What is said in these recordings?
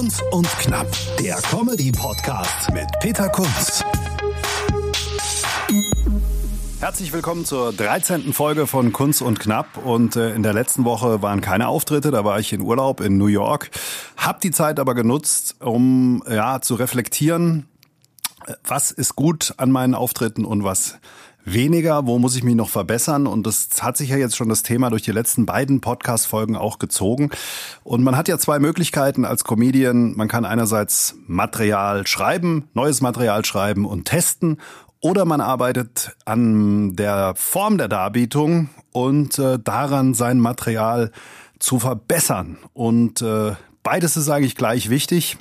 Kunz und Knapp, der Comedy-Podcast mit Peter Kunz. Herzlich willkommen zur 13. Folge von Kunz und Knapp. Und äh, in der letzten Woche waren keine Auftritte, da war ich in Urlaub in New York. Hab die Zeit aber genutzt, um ja zu reflektieren, äh, was ist gut an meinen Auftritten und was weniger, wo muss ich mich noch verbessern? Und das hat sich ja jetzt schon das Thema durch die letzten beiden Podcast-Folgen auch gezogen. Und man hat ja zwei Möglichkeiten als Comedian. Man kann einerseits Material schreiben, neues Material schreiben und testen. Oder man arbeitet an der Form der Darbietung und äh, daran sein Material zu verbessern. Und äh, beides ist eigentlich gleich wichtig.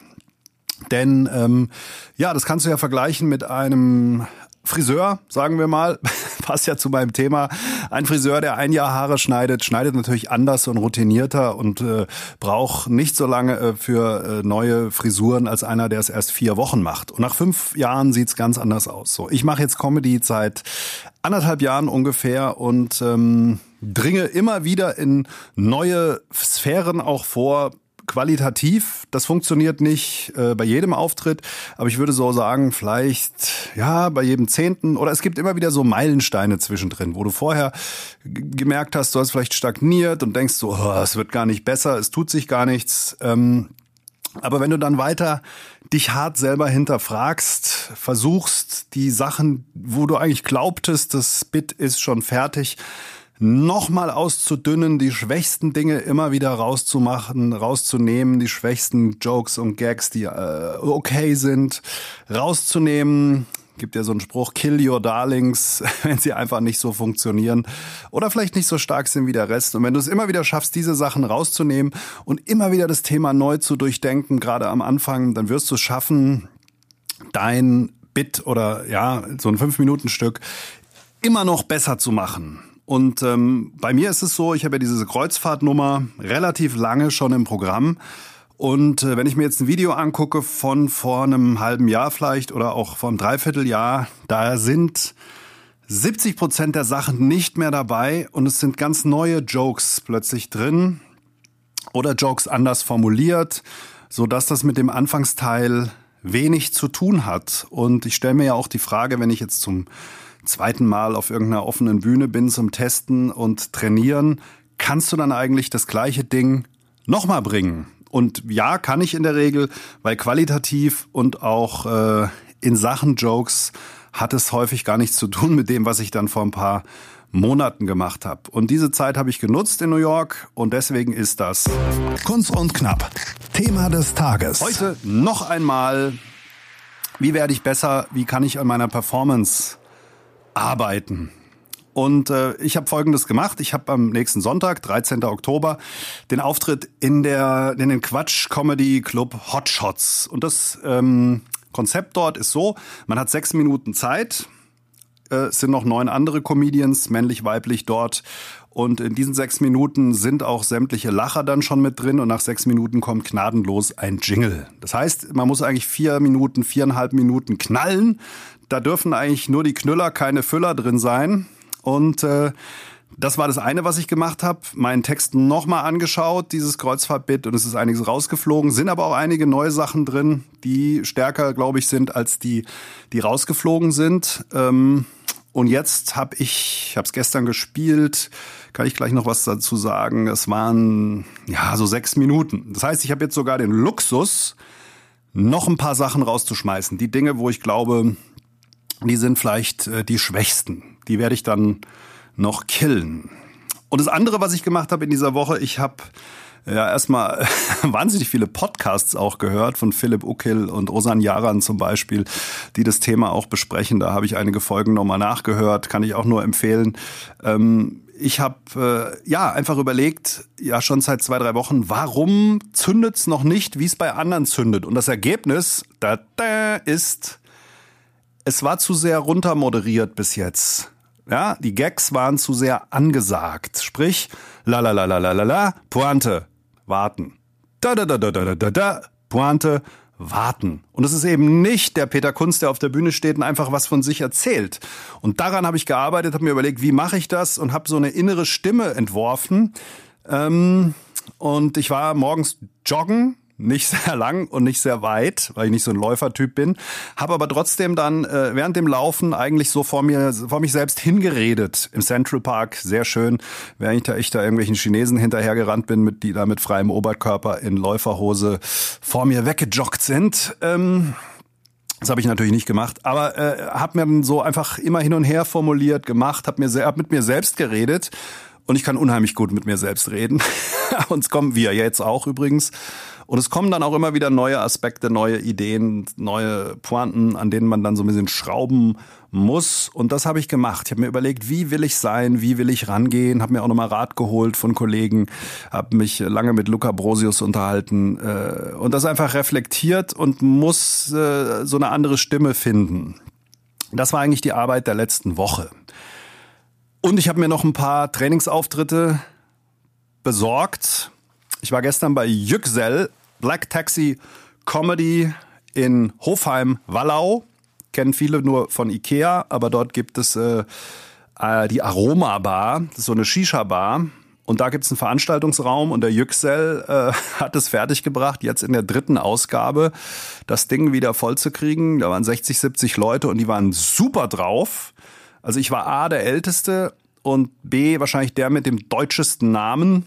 Denn ähm, ja, das kannst du ja vergleichen mit einem Friseur, sagen wir mal, passt ja zu meinem Thema. Ein Friseur, der ein Jahr Haare schneidet, schneidet natürlich anders und routinierter und äh, braucht nicht so lange äh, für äh, neue Frisuren als einer, der es erst vier Wochen macht. Und nach fünf Jahren sieht's ganz anders aus. So, ich mache jetzt Comedy seit anderthalb Jahren ungefähr und ähm, dringe immer wieder in neue Sphären auch vor, qualitativ, das funktioniert nicht äh, bei jedem Auftritt, aber ich würde so sagen, vielleicht ja bei jedem Zehnten oder es gibt immer wieder so Meilensteine zwischendrin, wo du vorher gemerkt hast, du hast vielleicht stagniert und denkst so, oh, es wird gar nicht besser, es tut sich gar nichts. Ähm, aber wenn du dann weiter dich hart selber hinterfragst, versuchst die Sachen, wo du eigentlich glaubtest, das Bit ist schon fertig, nochmal auszudünnen, die schwächsten Dinge immer wieder rauszumachen, rauszunehmen, die schwächsten Jokes und Gags, die äh, okay sind, rauszunehmen. Gibt ja so einen Spruch, kill your darlings, wenn sie einfach nicht so funktionieren oder vielleicht nicht so stark sind wie der Rest. Und wenn du es immer wieder schaffst, diese Sachen rauszunehmen und immer wieder das Thema neu zu durchdenken, gerade am Anfang, dann wirst du es schaffen, dein Bit oder ja, so ein Fünf-Minuten-Stück immer noch besser zu machen. Und ähm, bei mir ist es so, ich habe ja diese Kreuzfahrtnummer relativ lange schon im Programm. Und äh, wenn ich mir jetzt ein Video angucke von vor einem halben Jahr vielleicht oder auch vor einem Dreivierteljahr, da sind 70 Prozent der Sachen nicht mehr dabei und es sind ganz neue Jokes plötzlich drin oder Jokes anders formuliert, so dass das mit dem Anfangsteil wenig zu tun hat. Und ich stelle mir ja auch die Frage, wenn ich jetzt zum zweiten Mal auf irgendeiner offenen Bühne bin zum Testen und trainieren, kannst du dann eigentlich das gleiche Ding nochmal bringen? Und ja, kann ich in der Regel, weil qualitativ und auch äh, in Sachen Jokes hat es häufig gar nichts zu tun mit dem, was ich dann vor ein paar Monaten gemacht habe. Und diese Zeit habe ich genutzt in New York und deswegen ist das Kunst und Knapp. Thema des Tages. Heute noch einmal, wie werde ich besser, wie kann ich an meiner Performance arbeiten. Und äh, ich habe Folgendes gemacht. Ich habe am nächsten Sonntag, 13. Oktober, den Auftritt in der in den Quatsch Comedy Club Hotshots. Und das ähm, Konzept dort ist so: Man hat sechs Minuten Zeit. Äh, es sind noch neun andere Comedians, männlich, weiblich dort. Und in diesen sechs Minuten sind auch sämtliche Lacher dann schon mit drin und nach sechs Minuten kommt gnadenlos ein Jingle. Das heißt, man muss eigentlich vier Minuten, viereinhalb Minuten knallen, da dürfen eigentlich nur die Knüller, keine Füller drin sein. Und äh, das war das eine, was ich gemacht habe. Meinen Text nochmal angeschaut, dieses Kreuzfahrtbit, und es ist einiges rausgeflogen. Sind aber auch einige neue Sachen drin, die stärker, glaube ich, sind als die, die rausgeflogen sind. Ähm, und jetzt habe ich, habe es gestern gespielt, kann ich gleich noch was dazu sagen. Es waren ja so sechs Minuten. Das heißt, ich habe jetzt sogar den Luxus, noch ein paar Sachen rauszuschmeißen. Die Dinge, wo ich glaube, die sind vielleicht äh, die schwächsten. Die werde ich dann noch killen. Und das andere, was ich gemacht habe in dieser Woche, ich habe ja erstmal wahnsinnig viele Podcasts auch gehört von Philipp Uckel und Osan Yaran zum Beispiel, die das Thema auch besprechen. Da habe ich einige Folgen nochmal nachgehört, kann ich auch nur empfehlen. Ähm, ich habe äh, ja einfach überlegt, ja schon seit zwei, drei Wochen, warum zündet's noch nicht, wie es bei anderen zündet? Und das Ergebnis da, da ist es war zu sehr runtermoderiert bis jetzt. Ja, die Gags waren zu sehr angesagt. Sprich, la la la la la la la, Pointe, warten. Da da da da da da da, Pointe, warten. Und es ist eben nicht der Peter Kunz, der auf der Bühne steht und einfach was von sich erzählt. Und daran habe ich gearbeitet, habe mir überlegt, wie mache ich das und habe so eine innere Stimme entworfen. Ähm, und ich war morgens joggen nicht sehr lang und nicht sehr weit, weil ich nicht so ein Läufertyp bin. Habe aber trotzdem dann äh, während dem Laufen eigentlich so vor mir, vor mich selbst hingeredet im Central Park. Sehr schön, während ich da, ich da irgendwelchen Chinesen hinterhergerannt bin, mit, die da mit freiem Oberkörper in Läuferhose vor mir weggejoggt sind. Ähm, das habe ich natürlich nicht gemacht, aber äh, habe mir dann so einfach immer hin und her formuliert, gemacht, habe mir hab mit mir selbst geredet und ich kann unheimlich gut mit mir selbst reden. und es kommen wir jetzt auch übrigens. Und es kommen dann auch immer wieder neue Aspekte, neue Ideen, neue Pointen, an denen man dann so ein bisschen schrauben muss. Und das habe ich gemacht. Ich habe mir überlegt, wie will ich sein, wie will ich rangehen, habe mir auch nochmal Rat geholt von Kollegen, habe mich lange mit Luca Brosius unterhalten äh, und das einfach reflektiert und muss äh, so eine andere Stimme finden. Das war eigentlich die Arbeit der letzten Woche. Und ich habe mir noch ein paar Trainingsauftritte besorgt. Ich war gestern bei Yüksel Black Taxi Comedy in Hofheim-Wallau. Kennen viele nur von Ikea, aber dort gibt es äh, äh die Aroma Bar, das ist so eine Shisha-Bar. Und da gibt es einen Veranstaltungsraum und der Yüksel äh, hat es fertiggebracht, jetzt in der dritten Ausgabe das Ding wieder voll zu kriegen. Da waren 60, 70 Leute und die waren super drauf. Also ich war A, der Älteste und B, wahrscheinlich der mit dem deutschesten Namen.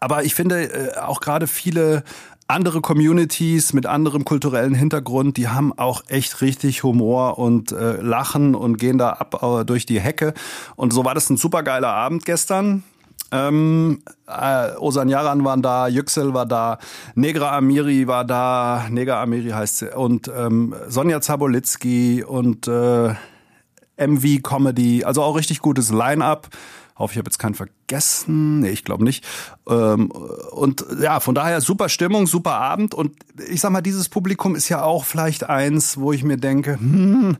Aber ich finde äh, auch gerade viele andere Communities mit anderem kulturellen Hintergrund, die haben auch echt richtig Humor und äh, lachen und gehen da ab äh, durch die Hecke. Und so war das ein supergeiler Abend gestern. Ähm, äh, Osan Yaran waren da, Yüksel war da, Negra Amiri war da, Negra Amiri heißt sie, und ähm, Sonja Zabolitsky und äh, MV Comedy, also auch richtig gutes Line-up. Hoffe, ich habe jetzt keinen vergessen. Nee, ich glaube nicht. Ähm, und ja, von daher super Stimmung, super Abend. Und ich sag mal, dieses Publikum ist ja auch vielleicht eins, wo ich mir denke, hm,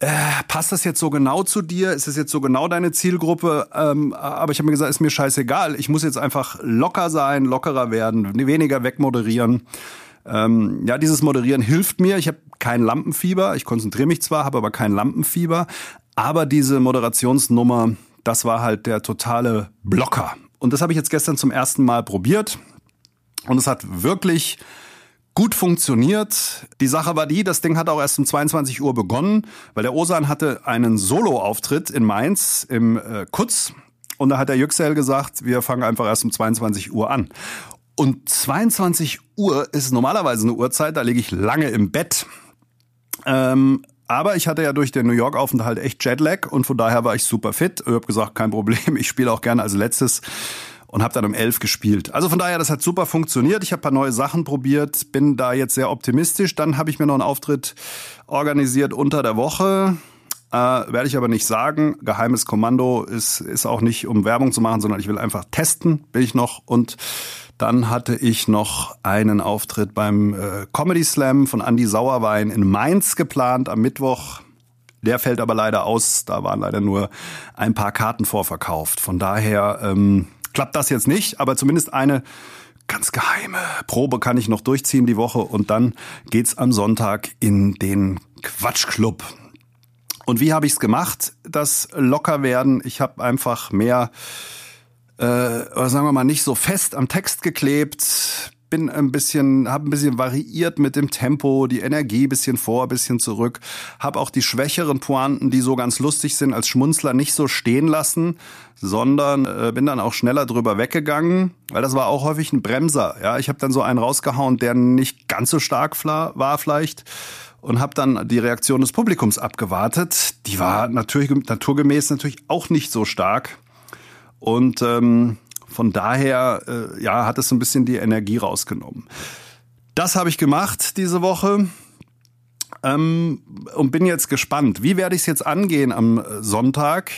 äh, passt das jetzt so genau zu dir? Ist das jetzt so genau deine Zielgruppe? Ähm, aber ich habe mir gesagt, ist mir scheißegal. Ich muss jetzt einfach locker sein, lockerer werden, weniger wegmoderieren. Ähm, ja, dieses Moderieren hilft mir. Ich habe kein Lampenfieber. Ich konzentriere mich zwar, habe aber kein Lampenfieber. Aber diese Moderationsnummer, das war halt der totale Blocker. Und das habe ich jetzt gestern zum ersten Mal probiert. Und es hat wirklich gut funktioniert. Die Sache war die, das Ding hat auch erst um 22 Uhr begonnen, weil der Osan hatte einen Solo-Auftritt in Mainz im äh, Kutz. Und da hat der Yüksel gesagt, wir fangen einfach erst um 22 Uhr an. Und 22 Uhr ist normalerweise eine Uhrzeit, da liege ich lange im Bett. Ähm, aber ich hatte ja durch den New York-Aufenthalt echt Jetlag und von daher war ich super fit. Ich habe gesagt, kein Problem, ich spiele auch gerne als letztes und habe dann um elf gespielt. Also von daher, das hat super funktioniert. Ich habe paar neue Sachen probiert, bin da jetzt sehr optimistisch. Dann habe ich mir noch einen Auftritt organisiert unter der Woche. Äh, Werde ich aber nicht sagen. Geheimes Kommando ist, ist auch nicht, um Werbung zu machen, sondern ich will einfach testen, will ich noch. Und dann hatte ich noch einen Auftritt beim äh, Comedy Slam von Andy Sauerwein in Mainz geplant am Mittwoch. Der fällt aber leider aus. Da waren leider nur ein paar Karten vorverkauft. Von daher ähm, klappt das jetzt nicht, aber zumindest eine ganz geheime Probe kann ich noch durchziehen die Woche und dann geht's am Sonntag in den Quatschclub. Und wie habe ich's gemacht? Das locker werden. Ich habe einfach mehr äh, oder sagen wir mal nicht so fest am Text geklebt, bin ein bisschen, habe ein bisschen variiert mit dem Tempo, die Energie bisschen vor, bisschen zurück, habe auch die schwächeren Pointen, die so ganz lustig sind, als Schmunzler nicht so stehen lassen, sondern äh, bin dann auch schneller drüber weggegangen, weil das war auch häufig ein Bremser. Ja, ich habe dann so einen rausgehauen, der nicht ganz so stark war vielleicht und habe dann die Reaktion des Publikums abgewartet. Die war natürlich naturgemäß natürlich auch nicht so stark. Und ähm, von daher äh, ja, hat es so ein bisschen die Energie rausgenommen. Das habe ich gemacht diese Woche ähm, und bin jetzt gespannt. Wie werde ich es jetzt angehen am Sonntag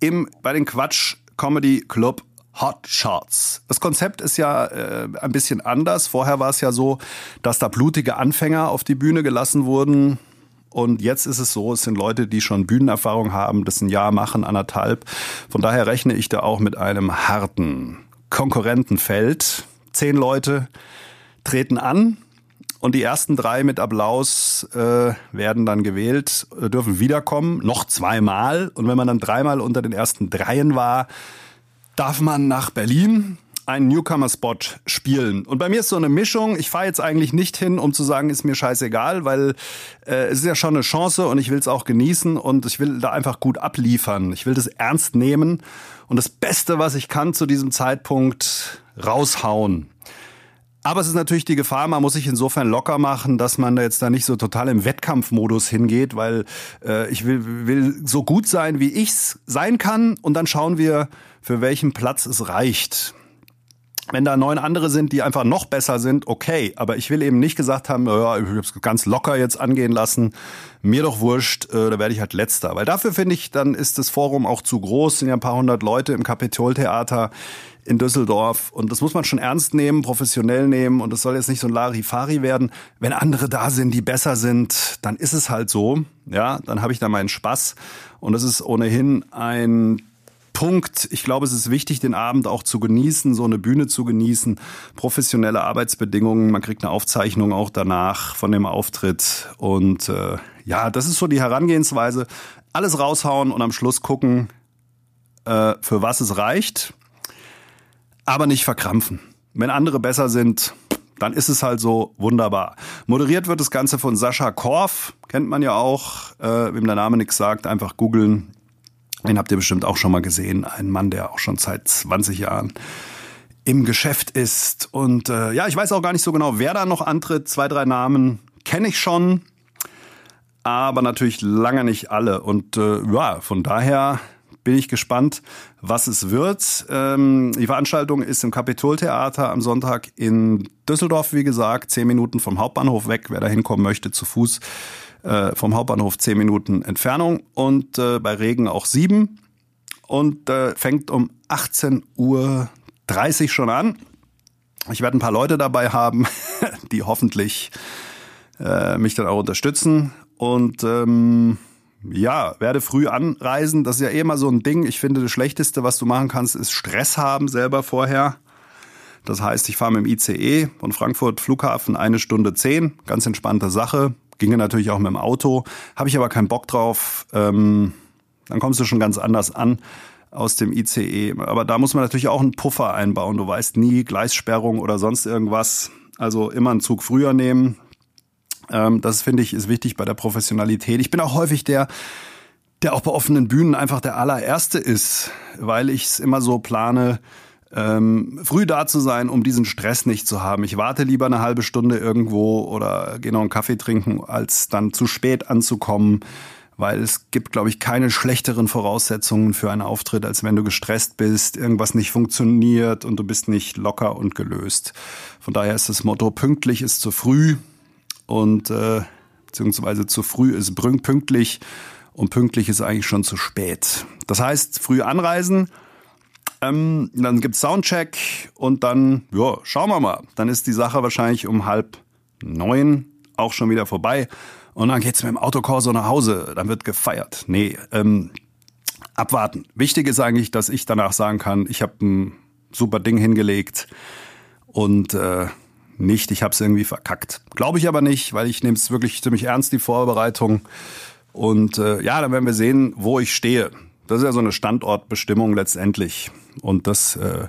im, bei den Quatsch Comedy Club Hot Shots. Das Konzept ist ja äh, ein bisschen anders. Vorher war es ja so, dass da blutige Anfänger auf die Bühne gelassen wurden. Und jetzt ist es so, es sind Leute, die schon Bühnenerfahrung haben, das ein Jahr machen, anderthalb. Von daher rechne ich da auch mit einem harten Konkurrentenfeld. Zehn Leute treten an und die ersten drei mit Applaus äh, werden dann gewählt, äh, dürfen wiederkommen, noch zweimal. Und wenn man dann dreimal unter den ersten dreien war, darf man nach Berlin einen Newcomer-Spot spielen. Und bei mir ist so eine Mischung. Ich fahre jetzt eigentlich nicht hin, um zu sagen, ist mir scheißegal, weil äh, es ist ja schon eine Chance und ich will es auch genießen und ich will da einfach gut abliefern. Ich will das ernst nehmen und das Beste, was ich kann zu diesem Zeitpunkt raushauen. Aber es ist natürlich die Gefahr, man muss sich insofern locker machen, dass man da jetzt da nicht so total im Wettkampfmodus hingeht, weil äh, ich will, will so gut sein, wie ich's sein kann und dann schauen wir, für welchen Platz es reicht. Wenn da neun andere sind, die einfach noch besser sind, okay. Aber ich will eben nicht gesagt haben, ja, ich habe es ganz locker jetzt angehen lassen. Mir doch wurscht, äh, da werde ich halt letzter. Weil dafür finde ich, dann ist das Forum auch zu groß. Sind ja ein paar hundert Leute im Kapitoltheater in Düsseldorf. Und das muss man schon ernst nehmen, professionell nehmen. Und es soll jetzt nicht so ein Larifari werden. Wenn andere da sind, die besser sind, dann ist es halt so. Ja, dann habe ich da meinen Spaß. Und es ist ohnehin ein Punkt. Ich glaube, es ist wichtig, den Abend auch zu genießen, so eine Bühne zu genießen, professionelle Arbeitsbedingungen. Man kriegt eine Aufzeichnung auch danach von dem Auftritt. Und äh, ja, das ist so die Herangehensweise. Alles raushauen und am Schluss gucken, äh, für was es reicht aber nicht verkrampfen. Wenn andere besser sind, dann ist es halt so wunderbar. Moderiert wird das Ganze von Sascha Korf, kennt man ja auch, äh, wem der Name nichts sagt, einfach googeln. Den habt ihr bestimmt auch schon mal gesehen. Ein Mann, der auch schon seit 20 Jahren im Geschäft ist. Und äh, ja, ich weiß auch gar nicht so genau, wer da noch antritt. Zwei, drei Namen kenne ich schon, aber natürlich lange nicht alle. Und äh, ja, von daher bin ich gespannt, was es wird. Ähm, die Veranstaltung ist im Kapitoltheater am Sonntag in Düsseldorf, wie gesagt, zehn Minuten vom Hauptbahnhof weg. Wer da hinkommen möchte, zu Fuß äh, vom Hauptbahnhof zehn Minuten Entfernung und äh, bei Regen auch sieben und äh, fängt um 18 Uhr 30 schon an. Ich werde ein paar Leute dabei haben, die hoffentlich äh, mich dann auch unterstützen und ähm, ja, werde früh anreisen. Das ist ja eh immer so ein Ding. Ich finde, das Schlechteste, was du machen kannst, ist Stress haben selber vorher. Das heißt, ich fahre mit dem ICE von Frankfurt Flughafen eine Stunde zehn. Ganz entspannte Sache. Ginge natürlich auch mit dem Auto. Habe ich aber keinen Bock drauf. Ähm, dann kommst du schon ganz anders an aus dem ICE. Aber da muss man natürlich auch einen Puffer einbauen. Du weißt nie, Gleissperrung oder sonst irgendwas. Also immer einen Zug früher nehmen. Ähm, das finde ich ist wichtig bei der Professionalität. Ich bin auch häufig der, der auch bei offenen Bühnen einfach der allererste ist, weil ich es immer so plane, ähm, früh da zu sein, um diesen Stress nicht zu haben. Ich warte lieber eine halbe Stunde irgendwo oder gehe noch einen Kaffee trinken, als dann zu spät anzukommen, weil es gibt, glaube ich, keine schlechteren Voraussetzungen für einen Auftritt, als wenn du gestresst bist, irgendwas nicht funktioniert und du bist nicht locker und gelöst. Von daher ist das Motto, pünktlich ist zu früh und äh, beziehungsweise zu früh ist pünktlich und pünktlich ist eigentlich schon zu spät. Das heißt, früh anreisen, ähm, dann gibt's Soundcheck und dann, ja, schauen wir mal. Dann ist die Sache wahrscheinlich um halb neun auch schon wieder vorbei. Und dann geht's mit dem Autokorso nach Hause. Dann wird gefeiert. Nee, ähm, abwarten. Wichtig ist eigentlich, dass ich danach sagen kann, ich habe ein super Ding hingelegt und äh, nicht, ich habe es irgendwie verkackt. Glaube ich aber nicht, weil ich nehme es wirklich ziemlich ernst, die Vorbereitung. Und äh, ja, dann werden wir sehen, wo ich stehe. Das ist ja so eine Standortbestimmung letztendlich. Und das äh,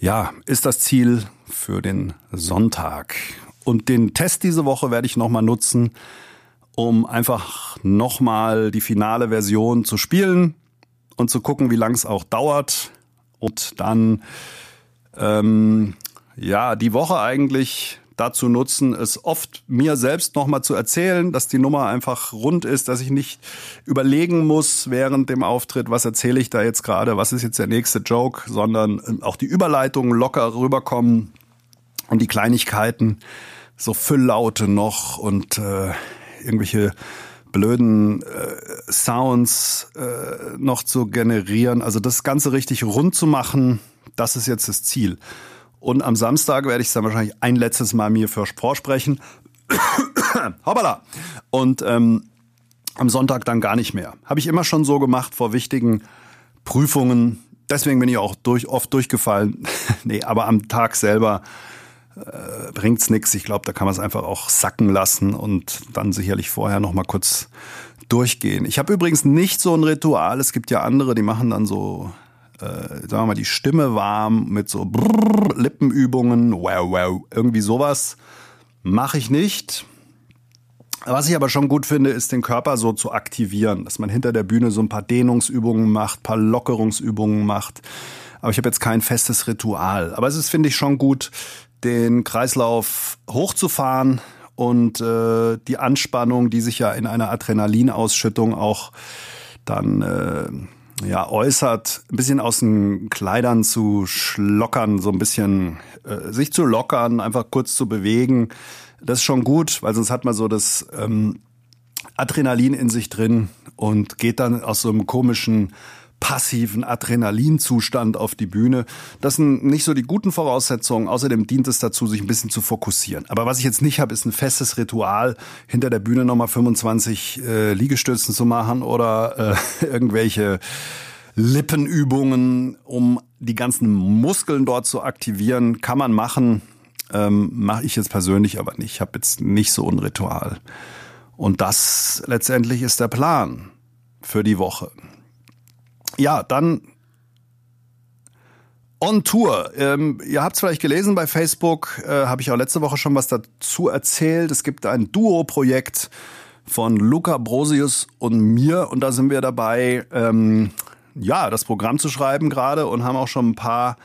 ja, ist das Ziel für den Sonntag. Und den Test diese Woche werde ich nochmal nutzen, um einfach nochmal die finale Version zu spielen und zu gucken, wie lang es auch dauert. Und dann ähm, ja, die Woche eigentlich dazu nutzen, es oft mir selbst nochmal zu erzählen, dass die Nummer einfach rund ist, dass ich nicht überlegen muss während dem Auftritt, was erzähle ich da jetzt gerade, was ist jetzt der nächste Joke, sondern äh, auch die Überleitungen locker rüberkommen und die Kleinigkeiten, so Fülllaute noch und äh, irgendwelche blöden äh, Sounds äh, noch zu generieren. Also das Ganze richtig rund zu machen, das ist jetzt das Ziel. Und am Samstag werde ich es dann wahrscheinlich ein letztes Mal mir für vorsprechen. Hoppala. Und ähm, am Sonntag dann gar nicht mehr. Habe ich immer schon so gemacht vor wichtigen Prüfungen. Deswegen bin ich auch durch, oft durchgefallen. nee, aber am Tag selber äh, bringt's nichts. Ich glaube, da kann man es einfach auch sacken lassen und dann sicherlich vorher noch mal kurz durchgehen. Ich habe übrigens nicht so ein Ritual. Es gibt ja andere, die machen dann so äh, sagen wir mal, die Stimme warm mit so Brrr, Lippenübungen, wow, wow, irgendwie sowas mache ich nicht. Was ich aber schon gut finde, ist den Körper so zu aktivieren, dass man hinter der Bühne so ein paar Dehnungsübungen macht, paar Lockerungsübungen macht. Aber ich habe jetzt kein festes Ritual. Aber es ist, finde ich, schon gut, den Kreislauf hochzufahren und äh, die Anspannung, die sich ja in einer Adrenalinausschüttung auch dann äh, ja äußert, ein bisschen aus den Kleidern zu schlockern, so ein bisschen äh, sich zu lockern, einfach kurz zu bewegen. Das ist schon gut, weil sonst hat man so das ähm, Adrenalin in sich drin und geht dann aus so einem komischen passiven Adrenalinzustand auf die Bühne. Das sind nicht so die guten Voraussetzungen. Außerdem dient es dazu, sich ein bisschen zu fokussieren. Aber was ich jetzt nicht habe, ist ein festes Ritual, hinter der Bühne nochmal 25 äh, Liegestützen zu machen oder äh, irgendwelche Lippenübungen, um die ganzen Muskeln dort zu aktivieren. Kann man machen. Ähm, Mache ich jetzt persönlich aber nicht. Ich habe jetzt nicht so ein Ritual. Und das letztendlich ist der Plan für die Woche. Ja, dann On Tour. Ähm, ihr habt es vielleicht gelesen bei Facebook, äh, habe ich auch letzte Woche schon was dazu erzählt. Es gibt ein Duo-Projekt von Luca Brosius und mir und da sind wir dabei, ähm, ja, das Programm zu schreiben gerade und haben auch schon ein paar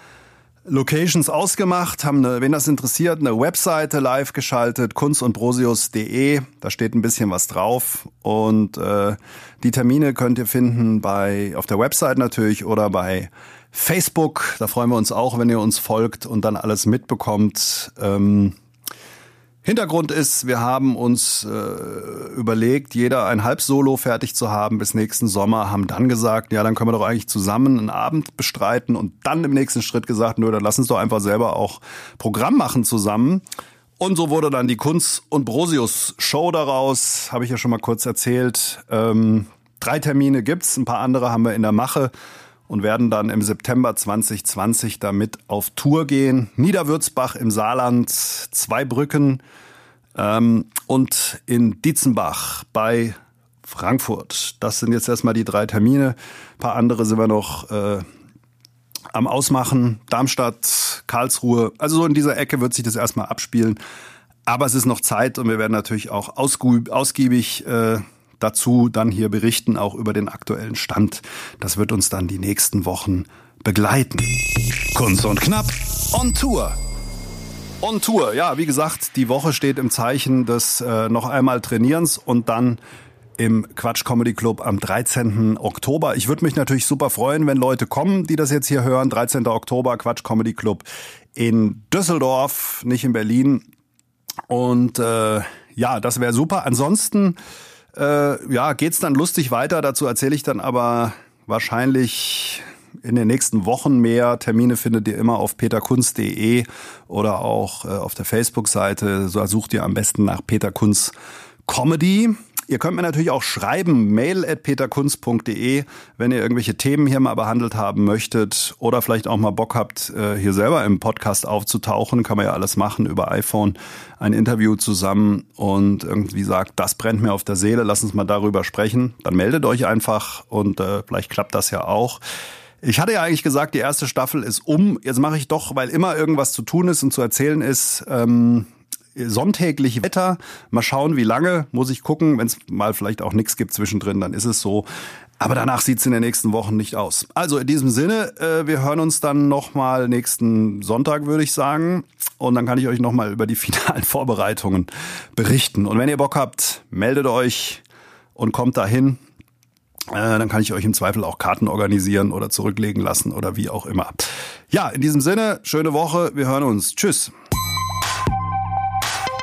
Locations ausgemacht, haben, eine, wen das interessiert, eine Webseite live geschaltet, kunstundbrosius.de. Da steht ein bisschen was drauf. Und äh, die Termine könnt ihr finden bei auf der Website natürlich oder bei Facebook. Da freuen wir uns auch, wenn ihr uns folgt und dann alles mitbekommt. Ähm, Hintergrund ist, wir haben uns äh, überlegt, jeder ein Halbsolo fertig zu haben bis nächsten Sommer, haben dann gesagt, ja, dann können wir doch eigentlich zusammen einen Abend bestreiten und dann im nächsten Schritt gesagt, nö, dann lass uns doch einfach selber auch Programm machen zusammen. Und so wurde dann die Kunst und Brosius Show daraus, habe ich ja schon mal kurz erzählt. Ähm, drei Termine gibt's, ein paar andere haben wir in der Mache und werden dann im September 2020 damit auf Tour gehen. Niederwürzbach im Saarland, Zweibrücken ähm, und in Dietzenbach bei Frankfurt. Das sind jetzt erstmal die drei Termine. Ein paar andere sind wir noch äh, am Ausmachen. Darmstadt, Karlsruhe. Also so in dieser Ecke wird sich das erstmal abspielen. Aber es ist noch Zeit und wir werden natürlich auch ausgiebig äh, dazu dann hier berichten, auch über den aktuellen Stand. Das wird uns dann die nächsten Wochen begleiten. Kunst und Knapp on Tour. On Tour, ja, wie gesagt, die Woche steht im Zeichen des äh, noch einmal Trainierens und dann im Quatsch Comedy Club am 13. Oktober. Ich würde mich natürlich super freuen, wenn Leute kommen, die das jetzt hier hören. 13. Oktober, Quatsch Comedy Club in Düsseldorf, nicht in Berlin. Und äh, ja, das wäre super. Ansonsten äh, ja, geht's dann lustig weiter. Dazu erzähle ich dann aber wahrscheinlich in den nächsten Wochen mehr. Termine findet ihr immer auf peterkunz.de oder auch äh, auf der Facebook-Seite. So sucht ihr am besten nach Peter Kunz Comedy. Ihr könnt mir natürlich auch schreiben, mail at peterkunz.de, wenn ihr irgendwelche Themen hier mal behandelt haben möchtet oder vielleicht auch mal Bock habt, äh, hier selber im Podcast aufzutauchen. Kann man ja alles machen über iPhone, ein Interview zusammen und irgendwie sagt, das brennt mir auf der Seele, lass uns mal darüber sprechen. Dann meldet euch einfach und äh, vielleicht klappt das ja auch. Ich hatte ja eigentlich gesagt, die erste Staffel ist um. Jetzt mache ich doch, weil immer irgendwas zu tun ist und zu erzählen ist, ähm, sonntäglich Wetter. Mal schauen, wie lange. Muss ich gucken. Wenn es mal vielleicht auch nichts gibt zwischendrin, dann ist es so. Aber danach sieht es in den nächsten Wochen nicht aus. Also in diesem Sinne, äh, wir hören uns dann nochmal nächsten Sonntag, würde ich sagen. Und dann kann ich euch nochmal über die finalen Vorbereitungen berichten. Und wenn ihr Bock habt, meldet euch und kommt dahin. Äh, dann kann ich euch im Zweifel auch Karten organisieren oder zurücklegen lassen oder wie auch immer. Ja, in diesem Sinne, schöne Woche. Wir hören uns. Tschüss.